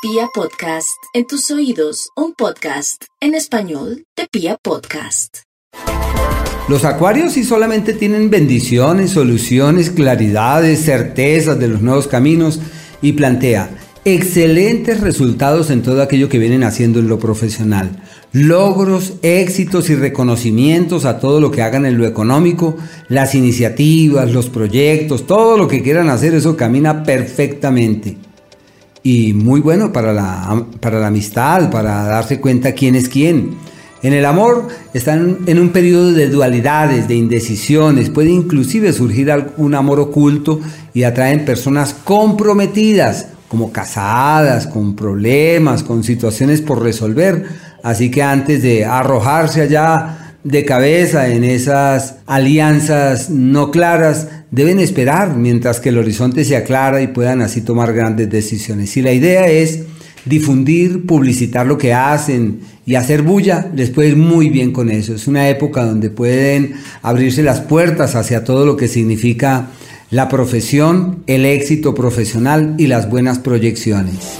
Pia Podcast, en tus oídos, un podcast en español de Pia Podcast. Los acuarios sí solamente tienen bendiciones, soluciones, claridades, certezas de los nuevos caminos y plantea excelentes resultados en todo aquello que vienen haciendo en lo profesional. Logros, éxitos y reconocimientos a todo lo que hagan en lo económico, las iniciativas, los proyectos, todo lo que quieran hacer, eso camina perfectamente y muy bueno para la, para la amistad, para darse cuenta quién es quién. En el amor están en un periodo de dualidades, de indecisiones, puede inclusive surgir algún amor oculto y atraen personas comprometidas, como casadas, con problemas, con situaciones por resolver. Así que antes de arrojarse allá de cabeza en esas alianzas no claras deben esperar mientras que el horizonte se aclara y puedan así tomar grandes decisiones. Si la idea es difundir, publicitar lo que hacen y hacer bulla, les puede ir muy bien con eso. Es una época donde pueden abrirse las puertas hacia todo lo que significa la profesión, el éxito profesional y las buenas proyecciones.